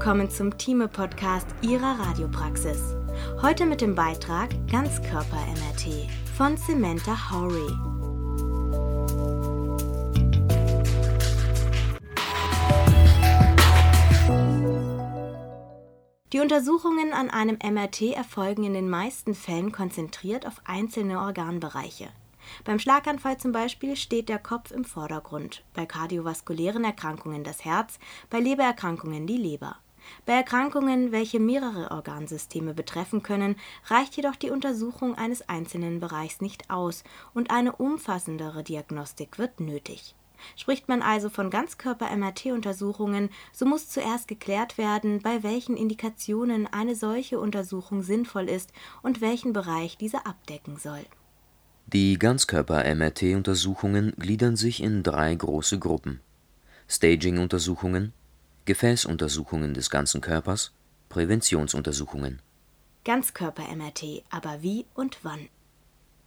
willkommen zum Thieme-Podcast Ihrer Radiopraxis. Heute mit dem Beitrag Ganzkörper-MRT von Samantha Horry. Die Untersuchungen an einem MRT erfolgen in den meisten Fällen konzentriert auf einzelne Organbereiche. Beim Schlaganfall zum Beispiel steht der Kopf im Vordergrund, bei kardiovaskulären Erkrankungen das Herz, bei Lebererkrankungen die Leber. Bei Erkrankungen, welche mehrere Organsysteme betreffen können, reicht jedoch die Untersuchung eines einzelnen Bereichs nicht aus und eine umfassendere Diagnostik wird nötig. Spricht man also von Ganzkörper-MRT-Untersuchungen, so muss zuerst geklärt werden, bei welchen Indikationen eine solche Untersuchung sinnvoll ist und welchen Bereich diese abdecken soll. Die Ganzkörper-MRT-Untersuchungen gliedern sich in drei große Gruppen: Staging-Untersuchungen, Gefäßuntersuchungen des ganzen Körpers, Präventionsuntersuchungen. Ganzkörper-MRT, aber wie und wann?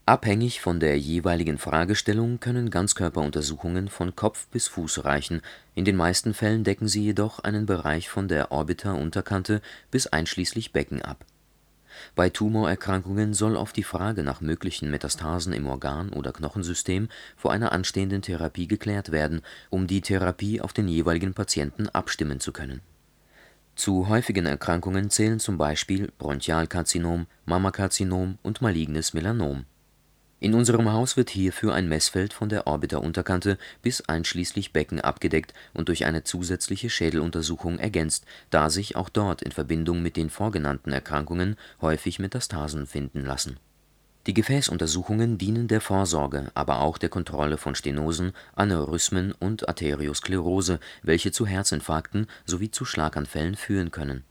Abhängig von der jeweiligen Fragestellung können Ganzkörperuntersuchungen von Kopf bis Fuß reichen, in den meisten Fällen decken sie jedoch einen Bereich von der Orbiter-Unterkante bis einschließlich Becken ab. Bei Tumorerkrankungen soll auf die Frage nach möglichen Metastasen im Organ oder Knochensystem vor einer anstehenden Therapie geklärt werden, um die Therapie auf den jeweiligen Patienten abstimmen zu können. Zu häufigen Erkrankungen zählen zum Beispiel Bronchialkarzinom, Mammakarzinom und malignes Melanom in unserem Haus wird hierfür ein Messfeld von der Orbiterunterkante bis einschließlich Becken abgedeckt und durch eine zusätzliche Schädeluntersuchung ergänzt, da sich auch dort in Verbindung mit den vorgenannten Erkrankungen häufig Metastasen finden lassen. Die Gefäßuntersuchungen dienen der Vorsorge, aber auch der Kontrolle von Stenosen, Aneurysmen und Arteriosklerose, welche zu Herzinfarkten sowie zu Schlaganfällen führen können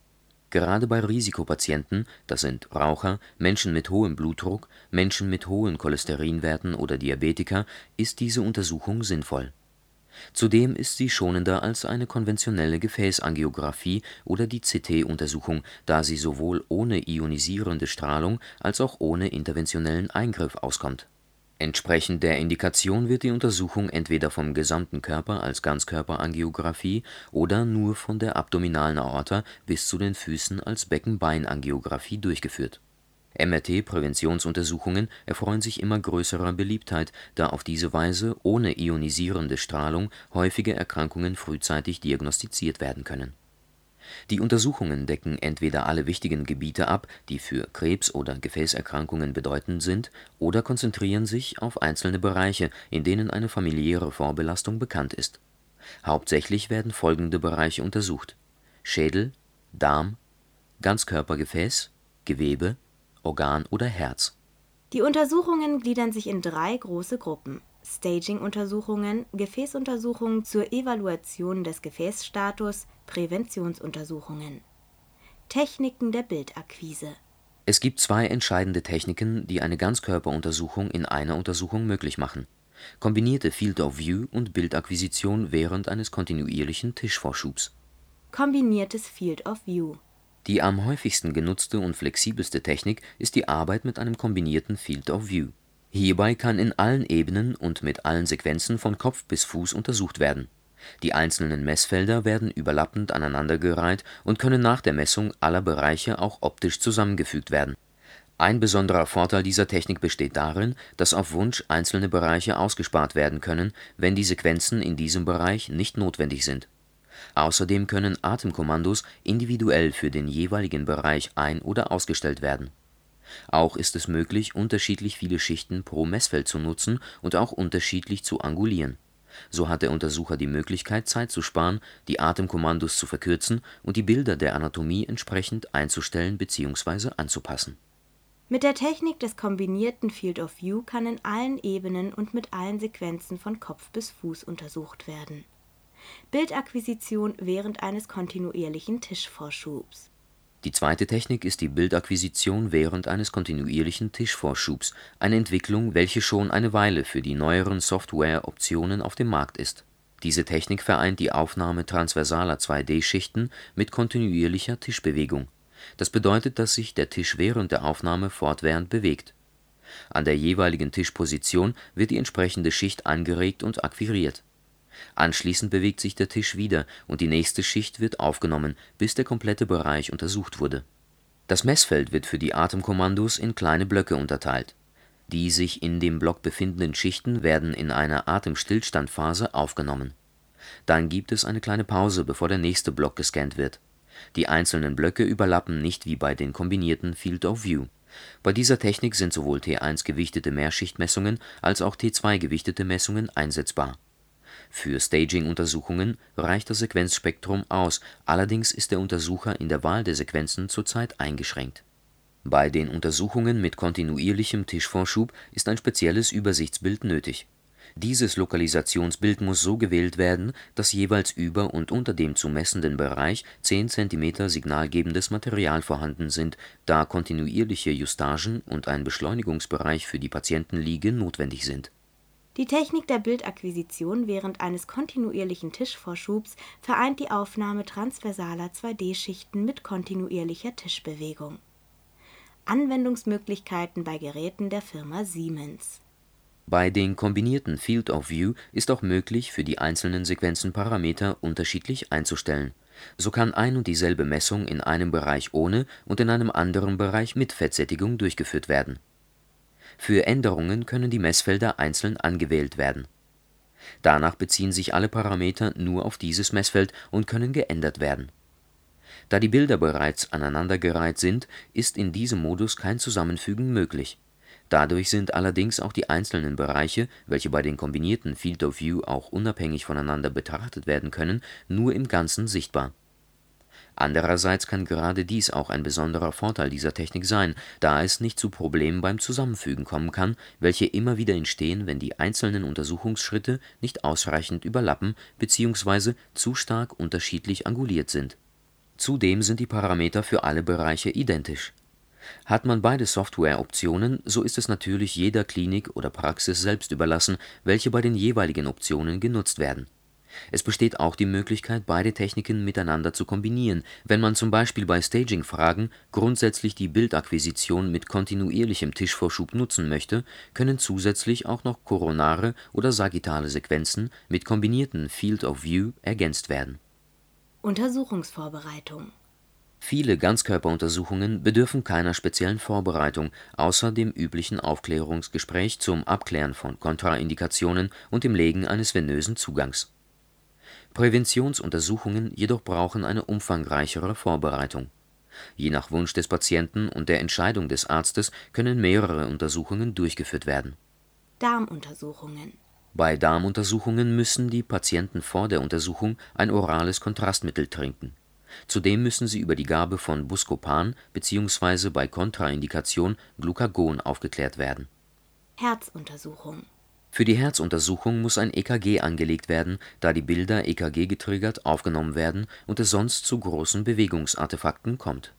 Gerade bei Risikopatienten, das sind Raucher, Menschen mit hohem Blutdruck, Menschen mit hohen Cholesterinwerten oder Diabetiker, ist diese Untersuchung sinnvoll. Zudem ist sie schonender als eine konventionelle Gefäßangiografie oder die CT-Untersuchung, da sie sowohl ohne ionisierende Strahlung als auch ohne interventionellen Eingriff auskommt Entsprechend der Indikation wird die Untersuchung entweder vom gesamten Körper als Ganzkörperangiographie oder nur von der abdominalen Aorta bis zu den Füßen als Becken-Bein-Angiografie durchgeführt. MRT-Präventionsuntersuchungen erfreuen sich immer größerer Beliebtheit, da auf diese Weise ohne ionisierende Strahlung häufige Erkrankungen frühzeitig diagnostiziert werden können die Untersuchungen decken entweder alle wichtigen Gebiete ab, die für Krebs oder Gefäßerkrankungen bedeutend sind, oder konzentrieren sich auf einzelne Bereiche, in denen eine familiäre Vorbelastung bekannt ist. Hauptsächlich werden folgende Bereiche untersucht: Schädel, Darm, Ganzkörpergefäß, Gewebe, Organ oder Herz. Die Untersuchungen gliedern sich in drei große Gruppen Staging-Untersuchungen, Gefäßuntersuchungen zur Evaluation des Gefäßstatus, Präventionsuntersuchungen. Techniken der Bildakquise Es gibt zwei entscheidende Techniken, die eine Ganzkörperuntersuchung in einer Untersuchung möglich machen: kombinierte Field of View und Bildakquisition während eines kontinuierlichen Tischvorschubs. Kombiniertes Field of View Die am häufigsten genutzte und flexibelste Technik ist die Arbeit mit einem kombinierten Field of View Hierbei kann in allen Ebenen und mit allen Sequenzen von Kopf bis Fuß untersucht werden. Die einzelnen Messfelder werden überlappend aneinandergereiht und können nach der Messung aller Bereiche auch optisch zusammengefügt werden. Ein besonderer Vorteil dieser Technik besteht darin, dass auf Wunsch einzelne Bereiche ausgespart werden können, wenn die Sequenzen in diesem Bereich nicht notwendig sind. Außerdem können Atemkommandos individuell für den jeweiligen Bereich ein oder ausgestellt werden auch ist es möglich, unterschiedlich viele Schichten pro Messfeld zu nutzen und auch unterschiedlich zu angulieren. So hat der Untersucher die Möglichkeit, Zeit zu sparen, die Atemkommandos zu verkürzen und die Bilder der Anatomie entsprechend einzustellen bzw. anzupassen. Mit der Technik des kombinierten Field of View kann in allen Ebenen und mit allen Sequenzen von Kopf bis Fuß untersucht werden. Bildakquisition während eines kontinuierlichen Tischvorschubs die zweite Technik ist die Bildakquisition während eines kontinuierlichen Tischvorschubs, eine Entwicklung, welche schon eine Weile für die neueren Software-Optionen auf dem Markt ist. Diese Technik vereint die Aufnahme transversaler 2D-Schichten mit kontinuierlicher Tischbewegung. Das bedeutet, dass sich der Tisch während der Aufnahme fortwährend bewegt. An der jeweiligen Tischposition wird die entsprechende Schicht angeregt und akquiriert Anschließend bewegt sich der Tisch wieder und die nächste Schicht wird aufgenommen, bis der komplette Bereich untersucht wurde. Das Messfeld wird für die Atemkommandos in kleine Blöcke unterteilt. Die sich in dem Block befindenden Schichten werden in einer Atemstillstand-Phase aufgenommen. Dann gibt es eine kleine Pause, bevor der nächste Block gescannt wird. Die einzelnen Blöcke überlappen nicht wie bei den kombinierten Field of View. Bei dieser Technik sind sowohl T1-gewichtete Mehrschichtmessungen als auch T2-gewichtete Messungen einsetzbar. Für Staging-Untersuchungen reicht das Sequenzspektrum aus, allerdings ist der Untersucher in der Wahl der Sequenzen zurzeit eingeschränkt. Bei den Untersuchungen mit kontinuierlichem Tischvorschub ist ein spezielles Übersichtsbild nötig. Dieses Lokalisationsbild muss so gewählt werden, dass jeweils über und unter dem zu messenden Bereich 10 cm signalgebendes Material vorhanden sind, da kontinuierliche Justagen und ein Beschleunigungsbereich für die Patientenliege notwendig sind. Die Technik der Bildakquisition während eines kontinuierlichen Tischvorschubs vereint die Aufnahme transversaler 2D-Schichten mit kontinuierlicher Tischbewegung. Anwendungsmöglichkeiten bei Geräten der Firma Siemens Bei den kombinierten Field of View ist auch möglich, für die einzelnen Sequenzen Parameter unterschiedlich einzustellen. So kann ein und dieselbe Messung in einem Bereich ohne und in einem anderen Bereich mit Fettsättigung durchgeführt werden. Für Änderungen können die Messfelder einzeln angewählt werden. Danach beziehen sich alle Parameter nur auf dieses Messfeld und können geändert werden. Da die Bilder bereits aneinandergereiht sind, ist in diesem Modus kein Zusammenfügen möglich. Dadurch sind allerdings auch die einzelnen Bereiche, welche bei den kombinierten Field of View auch unabhängig voneinander betrachtet werden können, nur im Ganzen sichtbar. Andererseits kann gerade dies auch ein besonderer Vorteil dieser Technik sein, da es nicht zu Problemen beim Zusammenfügen kommen kann, welche immer wieder entstehen, wenn die einzelnen Untersuchungsschritte nicht ausreichend überlappen bzw. zu stark unterschiedlich anguliert sind. Zudem sind die Parameter für alle Bereiche identisch. Hat man beide Softwareoptionen, so ist es natürlich jeder Klinik oder Praxis selbst überlassen, welche bei den jeweiligen Optionen genutzt werden. Es besteht auch die Möglichkeit, beide Techniken miteinander zu kombinieren, wenn man zum Beispiel bei Staging-Fragen grundsätzlich die Bildakquisition mit kontinuierlichem Tischvorschub nutzen möchte, können zusätzlich auch noch koronare oder sagittale Sequenzen mit kombinierten Field of View ergänzt werden. Untersuchungsvorbereitung Viele Ganzkörperuntersuchungen bedürfen keiner speziellen Vorbereitung, außer dem üblichen Aufklärungsgespräch zum Abklären von Kontraindikationen und dem Legen eines venösen Zugangs. Präventionsuntersuchungen jedoch brauchen eine umfangreichere Vorbereitung. Je nach Wunsch des Patienten und der Entscheidung des Arztes können mehrere Untersuchungen durchgeführt werden. Darmuntersuchungen Bei Darmuntersuchungen müssen die Patienten vor der Untersuchung ein orales Kontrastmittel trinken. Zudem müssen sie über die Gabe von Buscopan bzw. bei Kontraindikation Glucagon aufgeklärt werden. Herzuntersuchung Für die Herzuntersuchung muss ein EKG angelegt werden, da die Bilder EKG-getriggert aufgenommen werden und es sonst zu großen Bewegungsartefakten kommt.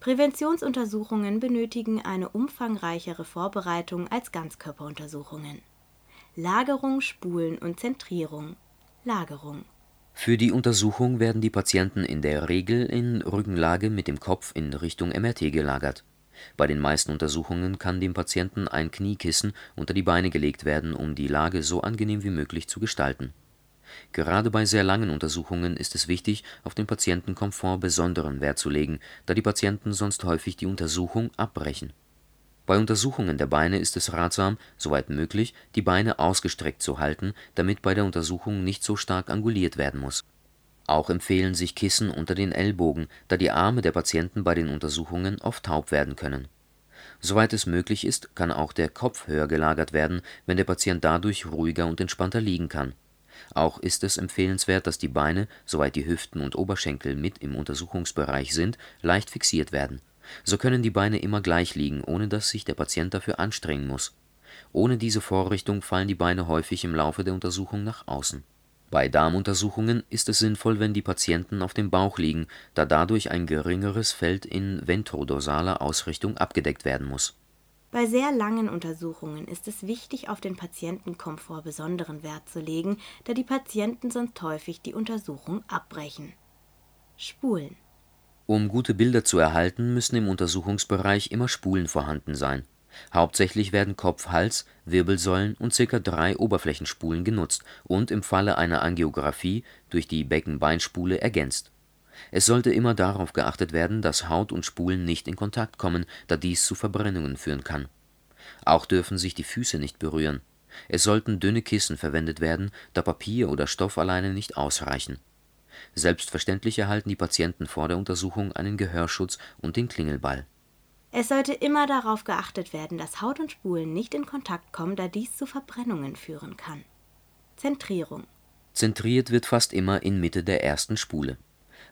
Präventionsuntersuchungen benötigen eine umfangreichere Vorbereitung als Ganzkörperuntersuchungen. Lagerung, Spulen und Zentrierung. Lagerung Für die Untersuchung werden die Patienten in der Regel in Rückenlage mit dem Kopf in Richtung MRT gelagert. Bei den meisten Untersuchungen kann dem Patienten ein Kniekissen unter die Beine gelegt werden, um die Lage so angenehm wie möglich zu gestalten. Gerade bei sehr langen Untersuchungen ist es wichtig, auf den Patientenkomfort besonderen Wert zu legen, da die Patienten sonst häufig die Untersuchung abbrechen. Bei Untersuchungen der Beine ist es ratsam, soweit möglich, die Beine ausgestreckt zu halten, damit bei der Untersuchung nicht so stark anguliert werden muss. Auch empfehlen sich Kissen unter den Ellbogen, da die Arme der Patienten bei den Untersuchungen oft taub werden können. Soweit es möglich ist, kann auch der Kopf höher gelagert werden, wenn der Patient dadurch ruhiger und entspannter liegen kann. Auch ist es empfehlenswert, dass die Beine, soweit die Hüften und Oberschenkel mit im Untersuchungsbereich sind, leicht fixiert werden. So können die Beine immer gleich liegen, ohne dass sich der Patient dafür anstrengen muss. Ohne diese Vorrichtung fallen die Beine häufig im Laufe der Untersuchung nach außen. Bei Darmuntersuchungen ist es sinnvoll, wenn die Patienten auf dem Bauch liegen, da dadurch ein geringeres Feld in ventrodorsaler Ausrichtung abgedeckt werden muss. Bei sehr langen Untersuchungen ist es wichtig, auf den Patientenkomfort besonderen Wert zu legen, da die Patienten sonst häufig die Untersuchung abbrechen. Spulen Um gute Bilder zu erhalten, müssen im Untersuchungsbereich immer Spulen vorhanden sein. Hauptsächlich werden Kopf, Hals, Wirbelsäulen und ca. drei Oberflächenspulen genutzt und im Falle einer Angiografie durch die Becken-Beinspule ergänzt. Es sollte immer darauf geachtet werden, dass Haut und Spulen nicht in Kontakt kommen, da dies zu Verbrennungen führen kann. Auch dürfen sich die Füße nicht berühren. Es sollten dünne Kissen verwendet werden, da Papier oder Stoff alleine nicht ausreichen. Selbstverständlich erhalten die Patienten vor der Untersuchung einen Gehörschutz und den Klingelball. Es sollte immer darauf geachtet werden, dass Haut und Spulen nicht in Kontakt kommen, da dies zu Verbrennungen führen kann. Zentrierung. Zentriert wird fast immer in Mitte der ersten Spule.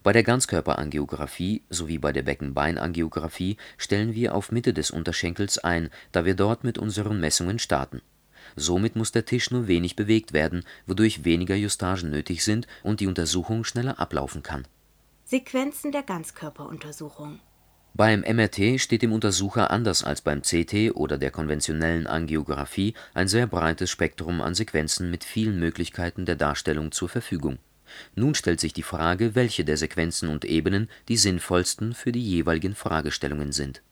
Bei der Ganzkörperangiographie sowie bei der Beckenbeinangiografie stellen wir auf Mitte des Unterschenkels ein, da wir dort mit unseren Messungen starten. Somit muss der Tisch nur wenig bewegt werden, wodurch weniger Justagen nötig sind und die Untersuchung schneller ablaufen kann. Sequenzen der Ganzkörperuntersuchung Beim MRT steht dem Untersucher anders als beim CT oder der konventionellen Angiografie ein sehr breites Spektrum an Sequenzen mit vielen Möglichkeiten der Darstellung zur Verfügung. Nun stellt sich die Frage, welche der Sequenzen und Ebenen die sinnvollsten für die jeweiligen Fragestellungen sind.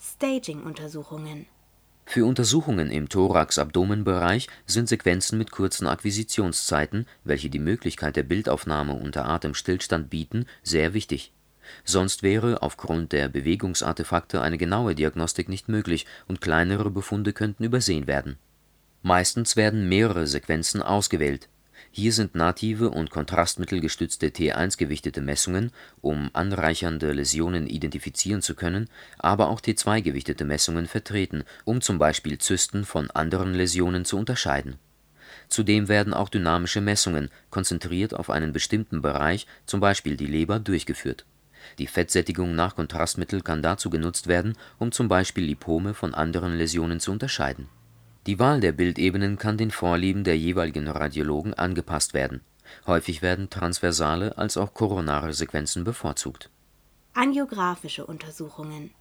Staging-Untersuchungen Für Untersuchungen im Thorax-Abdomen-Bereich sind Sequenzen mit kurzen Akquisitionszeiten, welche die Möglichkeit der Bildaufnahme unter Atemstillstand bieten, sehr wichtig. Sonst wäre aufgrund der Bewegungsartefakte eine genaue Diagnostik nicht möglich und kleinere Befunde könnten übersehen werden. Meistens werden mehrere Sequenzen ausgewählt hier sind native und kontrastmittelgestützte T1-gewichtete Messungen, um anreichernde Läsionen identifizieren zu können, aber auch T2-gewichtete Messungen vertreten, um zum Beispiel Zysten von anderen Läsionen zu unterscheiden. Zudem werden auch dynamische Messungen, konzentriert auf einen bestimmten Bereich zum Beispiel die Leber, durchgeführt. Die Fettsättigung nach Kontrastmittel kann dazu genutzt werden, um zum Beispiel Lipome von anderen Läsionen zu unterscheiden die Wahl der Bildebenen kann den Vorlieben der jeweiligen Radiologen angepasst werden. Häufig werden transversale als auch koronare Sequenzen bevorzugt. Angiographische Untersuchungen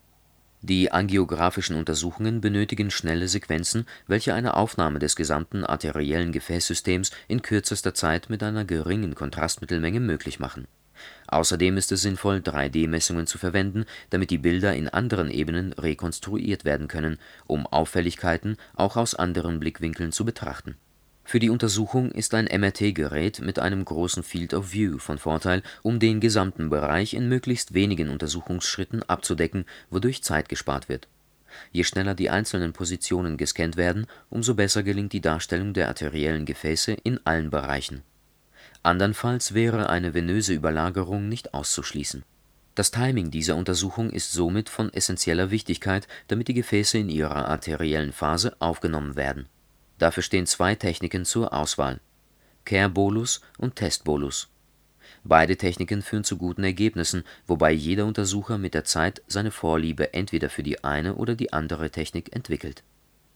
Die angiografischen Untersuchungen benötigen schnelle Sequenzen, welche eine Aufnahme des gesamten arteriellen Gefäßsystems in kürzester Zeit mit einer geringen Kontrastmittelmenge möglich machen Außerdem ist es sinnvoll, 3D-Messungen zu verwenden, damit die Bilder in anderen Ebenen rekonstruiert werden können, um Auffälligkeiten auch aus anderen Blickwinkeln zu betrachten. Für die Untersuchung ist ein MRT-Gerät mit einem großen Field of View von Vorteil, um den gesamten Bereich in möglichst wenigen Untersuchungsschritten abzudecken, wodurch Zeit gespart wird. Je schneller die einzelnen Positionen gescannt werden, umso besser gelingt die Darstellung der arteriellen Gefäße in allen Bereichen Andernfalls wäre eine venöse Überlagerung nicht auszuschließen. Das Timing dieser Untersuchung ist somit von essenzieller Wichtigkeit, damit die Gefäße in ihrer arteriellen Phase aufgenommen werden. Dafür stehen zwei Techniken zur Auswahl: Care-Bolus und Test-Bolus. Beide Techniken führen zu guten Ergebnissen, wobei jeder Untersucher mit der Zeit seine Vorliebe entweder für die eine oder die andere Technik entwickelt.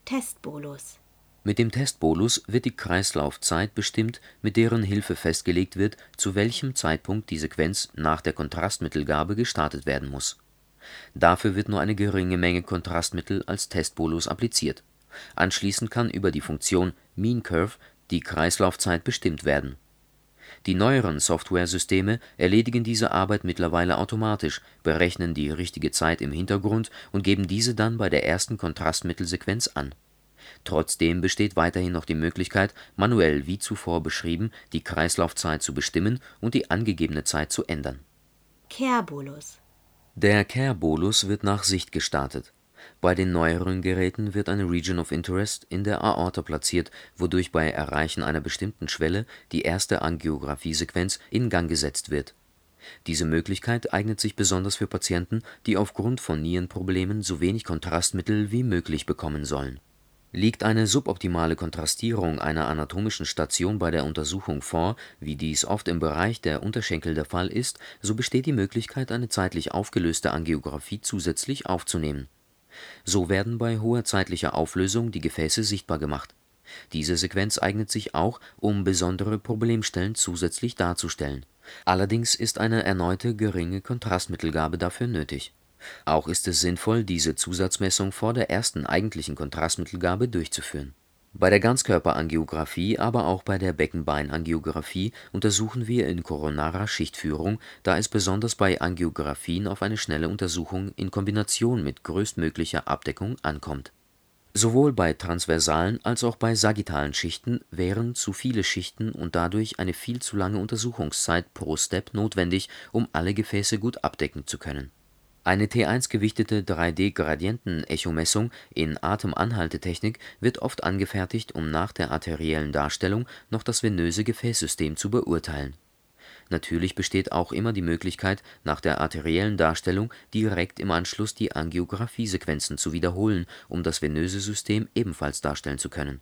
Testbolus mit dem Testbolus wird die Kreislaufzeit bestimmt, mit deren Hilfe festgelegt wird, zu welchem Zeitpunkt die Sequenz nach der Kontrastmittelgabe gestartet werden muss. Dafür wird nur eine geringe Menge Kontrastmittel als Testbolus appliziert. Anschließend kann über die Funktion Mean Curve die Kreislaufzeit bestimmt werden. Die neueren Softwaresysteme erledigen diese Arbeit mittlerweile automatisch, berechnen die richtige Zeit im Hintergrund und geben diese dann bei der ersten Kontrastmittelsequenz an Trotzdem besteht weiterhin noch die Möglichkeit, manuell wie zuvor beschrieben die Kreislaufzeit zu bestimmen und die angegebene Zeit zu ändern. Care-Bolus Der Care-Bolus wird nach Sicht gestartet. Bei den neueren Geräten wird eine Region of Interest in der Aorta platziert, wodurch bei Erreichen einer bestimmten Schwelle die erste Angiografiesequenz in Gang gesetzt wird. Diese Möglichkeit eignet sich besonders für Patienten, die aufgrund von Nierenproblemen so wenig Kontrastmittel wie möglich bekommen sollen Liegt eine suboptimale Kontrastierung einer anatomischen Station bei der Untersuchung vor, wie dies oft im Bereich der Unterschenkel der Fall ist, so besteht die Möglichkeit, eine zeitlich aufgelöste Angiografie zusätzlich aufzunehmen. So werden bei hoher zeitlicher Auflösung die Gefäße sichtbar gemacht. Diese Sequenz eignet sich auch, um besondere Problemstellen zusätzlich darzustellen. Allerdings ist eine erneute geringe Kontrastmittelgabe dafür nötig auch ist es sinnvoll, diese Zusatzmessung vor der ersten eigentlichen Kontrastmittelgabe durchzuführen. Bei der Ganzkörperangiographie, aber auch bei der Beckenbeinangiografie untersuchen wir in koronarer Schichtführung, da es besonders bei Angiografien auf eine schnelle Untersuchung in Kombination mit größtmöglicher Abdeckung ankommt Sowohl bei transversalen als auch bei sagittalen Schichten wären zu viele Schichten und dadurch eine viel zu lange Untersuchungszeit pro Step notwendig, um alle Gefäße gut abdecken zu können. Eine T1-gewichtete 3D-Gradientenechomessung in Atemanhaltetechnik wird oft angefertigt, um nach der arteriellen Darstellung noch das venöse Gefäßsystem zu beurteilen Natürlich besteht auch immer die Möglichkeit, nach der arteriellen Darstellung direkt im Anschluss die Angiografiesequenzen zu wiederholen, um das venöse System ebenfalls darstellen zu können.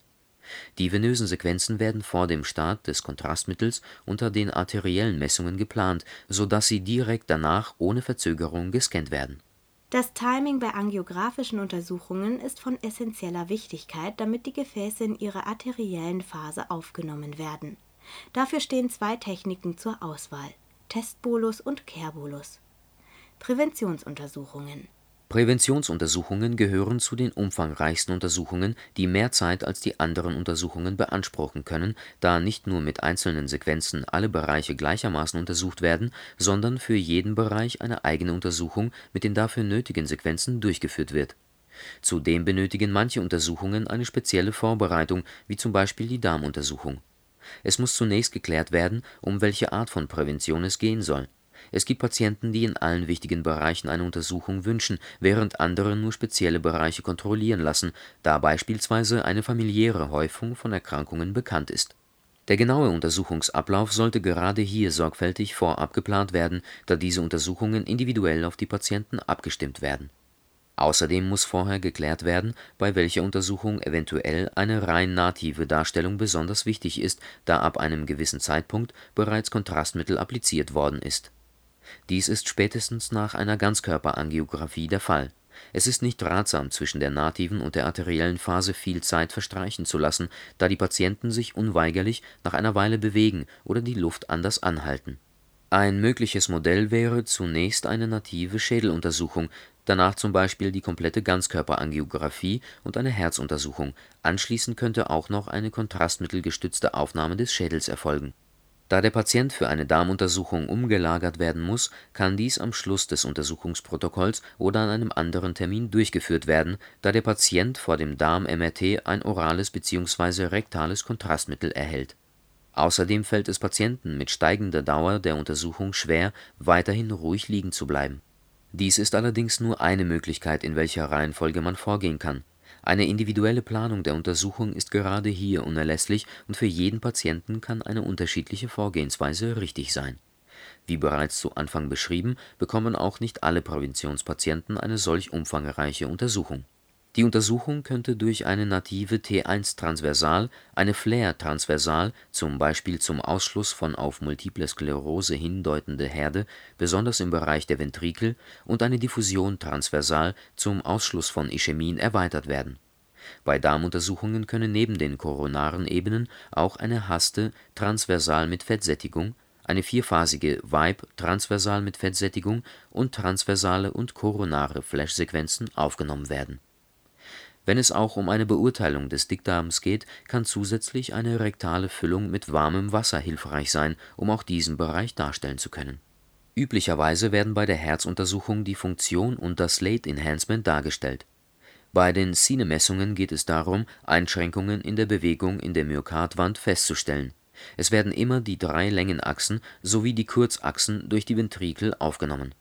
Die venösen Sequenzen werden vor dem Start des Kontrastmittels unter den arteriellen Messungen geplant, so dass sie direkt danach ohne Verzögerung gescannt werden. Das Timing bei angiografischen Untersuchungen ist von essenzieller Wichtigkeit, damit die Gefäße in ihrer arteriellen Phase aufgenommen werden Dafür stehen zwei Techniken zur Auswahl: Testbolus und Kehrbolus. Präventionsuntersuchungen Präventionsuntersuchungen gehören zu den umfangreichsten Untersuchungen, die mehr Zeit als die anderen Untersuchungen beanspruchen können, da nicht nur mit einzelnen Sequenzen alle Bereiche gleichermaßen untersucht werden, sondern für jeden Bereich eine eigene Untersuchung mit den dafür nötigen Sequenzen durchgeführt wird. Zudem benötigen manche Untersuchungen eine spezielle Vorbereitung, wie zum Beispiel die Darmuntersuchung es muss zunächst geklärt werden, um welche Art von Prävention es gehen soll. Es gibt Patienten, die in allen wichtigen Bereichen eine Untersuchung wünschen, während andere nur spezielle Bereiche kontrollieren lassen, da beispielsweise eine familiäre Häufung von Erkrankungen bekannt ist. Der genaue Untersuchungsablauf sollte gerade hier sorgfältig vorab geplant werden, da diese Untersuchungen individuell auf die Patienten abgestimmt werden Außerdem muss vorher geklärt werden, bei welcher Untersuchung eventuell eine rein native Darstellung besonders wichtig ist, da ab einem gewissen Zeitpunkt bereits Kontrastmittel appliziert worden ist. Dies ist spätestens nach einer Ganzkörperangiographie der Fall. Es ist nicht ratsam, zwischen der nativen und der arteriellen Phase viel Zeit verstreichen zu lassen, da die Patienten sich unweigerlich nach einer Weile bewegen oder die Luft anders anhalten. Ein mögliches Modell wäre zunächst eine native Schädeluntersuchung danach zum Beispiel die komplette Ganzkörperangiographie und eine Herzuntersuchung, anschließend könnte auch noch eine kontrastmittelgestützte Aufnahme des Schädels erfolgen. Da der Patient für eine Darmuntersuchung umgelagert werden muss, kann dies am Schluss des Untersuchungsprotokolls oder an einem anderen Termin durchgeführt werden, da der Patient vor dem Darm-MRT ein orales bzw. rektales Kontrastmittel erhält. Außerdem fällt es Patienten mit steigender Dauer der Untersuchung schwer, weiterhin ruhig liegen zu bleiben dies ist allerdings nur eine Möglichkeit, in welcher Reihenfolge man vorgehen kann. Eine individuelle Planung der Untersuchung ist gerade hier unerlässlich und für jeden Patienten kann eine unterschiedliche Vorgehensweise richtig sein. Wie bereits zu Anfang beschrieben, bekommen auch nicht alle Präventionspatienten eine solch umfangreiche Untersuchung die Untersuchung könnte durch eine native T1-Transversal, eine Flair-Transversal zum Beispiel zum Ausschluss von auf Multiple Sklerose hindeutende Herde, besonders im Bereich der Ventrikel, und eine Diffusion-Transversal zum Ausschluss von Ischämien erweitert werden. Bei Darmuntersuchungen können neben den koronaren Ebenen auch eine Haste transversal mit Fettsättigung, eine vierphasige Vibe transversal mit Fettsättigung und transversale und koronare Flashsequenzen aufgenommen werden wenn es auch um eine Beurteilung des Dickdarms geht, kann zusätzlich eine rektale Füllung mit warmem Wasser hilfreich sein, um auch diesen Bereich darstellen zu können. Üblicherweise werden bei der Herzuntersuchung die Funktion und das Late Enhancement dargestellt. Bei den Cine-Messungen geht es darum, Einschränkungen in der Bewegung in der Myokardwand festzustellen. Es werden immer die drei Längenachsen sowie die Kurzachsen durch die Ventrikel aufgenommen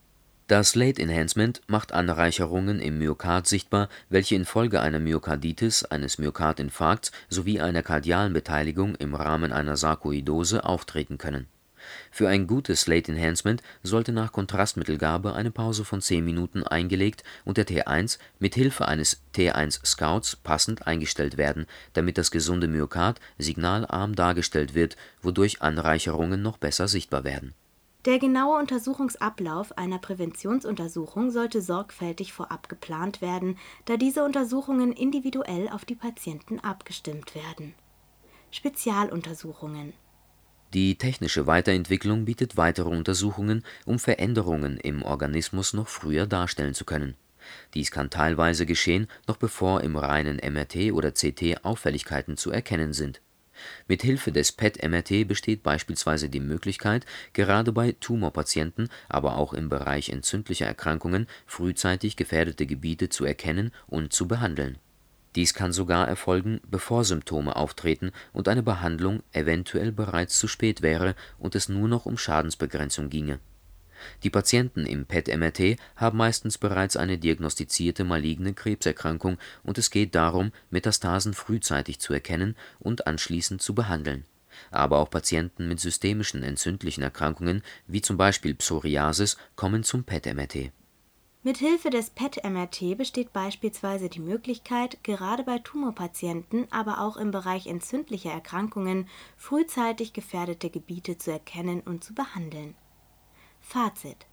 das Late Enhancement macht Anreicherungen im Myokard sichtbar, welche infolge einer Myokarditis, eines Myokardinfarkts sowie einer kardialen Beteiligung im Rahmen einer Sarkoidose auftreten können. Für ein gutes Late Enhancement sollte nach Kontrastmittelgabe eine Pause von 10 Minuten eingelegt und der T1 mit Hilfe eines T1 Scouts passend eingestellt werden, damit das gesunde Myokard signalarm dargestellt wird, wodurch Anreicherungen noch besser sichtbar werden der genaue Untersuchungsablauf einer Präventionsuntersuchung sollte sorgfältig vorab geplant werden, da diese Untersuchungen individuell auf die Patienten abgestimmt werden. Spezialuntersuchungen Die technische Weiterentwicklung bietet weitere Untersuchungen, um Veränderungen im Organismus noch früher darstellen zu können. Dies kann teilweise geschehen, noch bevor im reinen MRT oder CT Auffälligkeiten zu erkennen sind mit Hilfe des PET-MRT besteht beispielsweise die Möglichkeit, gerade bei Tumorpatienten, aber auch im Bereich entzündlicher Erkrankungen frühzeitig gefährdete Gebiete zu erkennen und zu behandeln Dies kann sogar erfolgen, bevor Symptome auftreten und eine Behandlung eventuell bereits zu spät wäre und es nur noch um Schadensbegrenzung ginge. Die Patienten im PET-MRT haben meistens bereits eine diagnostizierte maligne Krebserkrankung und es geht darum, Metastasen frühzeitig zu erkennen und anschließend zu behandeln. Aber auch Patienten mit systemischen entzündlichen Erkrankungen wie zum Beispiel Psoriasis kommen zum PET-MRT Mithilfe des PET-MRT besteht beispielsweise die Möglichkeit, gerade bei Tumorpatienten, aber auch im Bereich entzündlicher Erkrankungen frühzeitig gefährdete Gebiete zu erkennen und zu behandeln. Fazit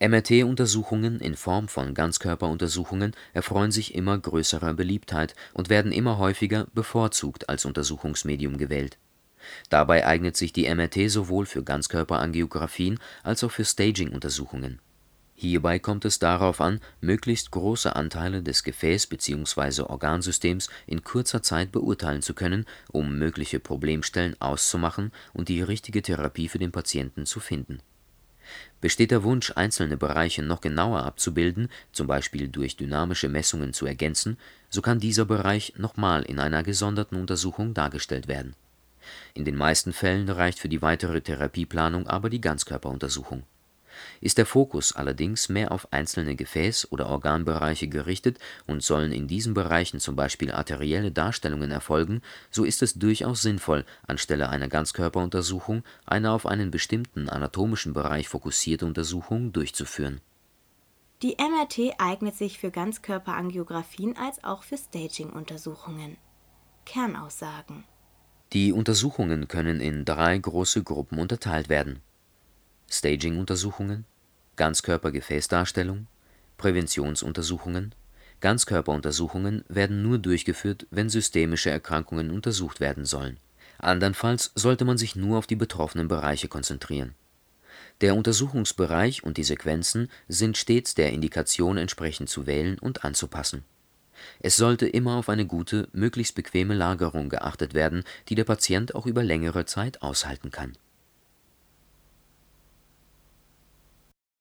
MRT-Untersuchungen in Form von Ganzkörperuntersuchungen erfreuen sich immer größerer Beliebtheit und werden immer häufiger bevorzugt als Untersuchungsmedium gewählt. Dabei eignet sich die MRT sowohl für Ganzkörperangiographien als auch für Staging-Untersuchungen Hierbei kommt es darauf an, möglichst große Anteile des Gefäß bzw. Organsystems in kurzer Zeit beurteilen zu können, um mögliche Problemstellen auszumachen und die richtige Therapie für den Patienten zu finden. Besteht der Wunsch, einzelne Bereiche noch genauer abzubilden, zum Beispiel durch dynamische Messungen zu ergänzen, so kann dieser Bereich nochmal in einer gesonderten Untersuchung dargestellt werden. In den meisten Fällen reicht für die weitere Therapieplanung aber die Ganzkörperuntersuchung ist der Fokus allerdings mehr auf einzelne Gefäß oder Organbereiche gerichtet und sollen in diesen Bereichen zum Beispiel arterielle Darstellungen erfolgen, so ist es durchaus sinnvoll, anstelle einer Ganzkörperuntersuchung eine auf einen bestimmten anatomischen Bereich fokussierte Untersuchung durchzuführen. Die MRT eignet sich für Ganzkörperangiographien als auch für Staging-Untersuchungen. Kernaussagen Die Untersuchungen können in drei große Gruppen unterteilt werden Staging-Untersuchungen, Ganzkörpergefäßdarstellung, Präventionsuntersuchungen. Ganzkörperuntersuchungen werden nur durchgeführt, wenn systemische Erkrankungen untersucht werden sollen. Andernfalls sollte man sich nur auf die betroffenen Bereiche konzentrieren. Der Untersuchungsbereich und die Sequenzen sind stets der Indikation entsprechend zu wählen und anzupassen. Es sollte immer auf eine gute, möglichst bequeme Lagerung geachtet werden, die der Patient auch über längere Zeit aushalten kann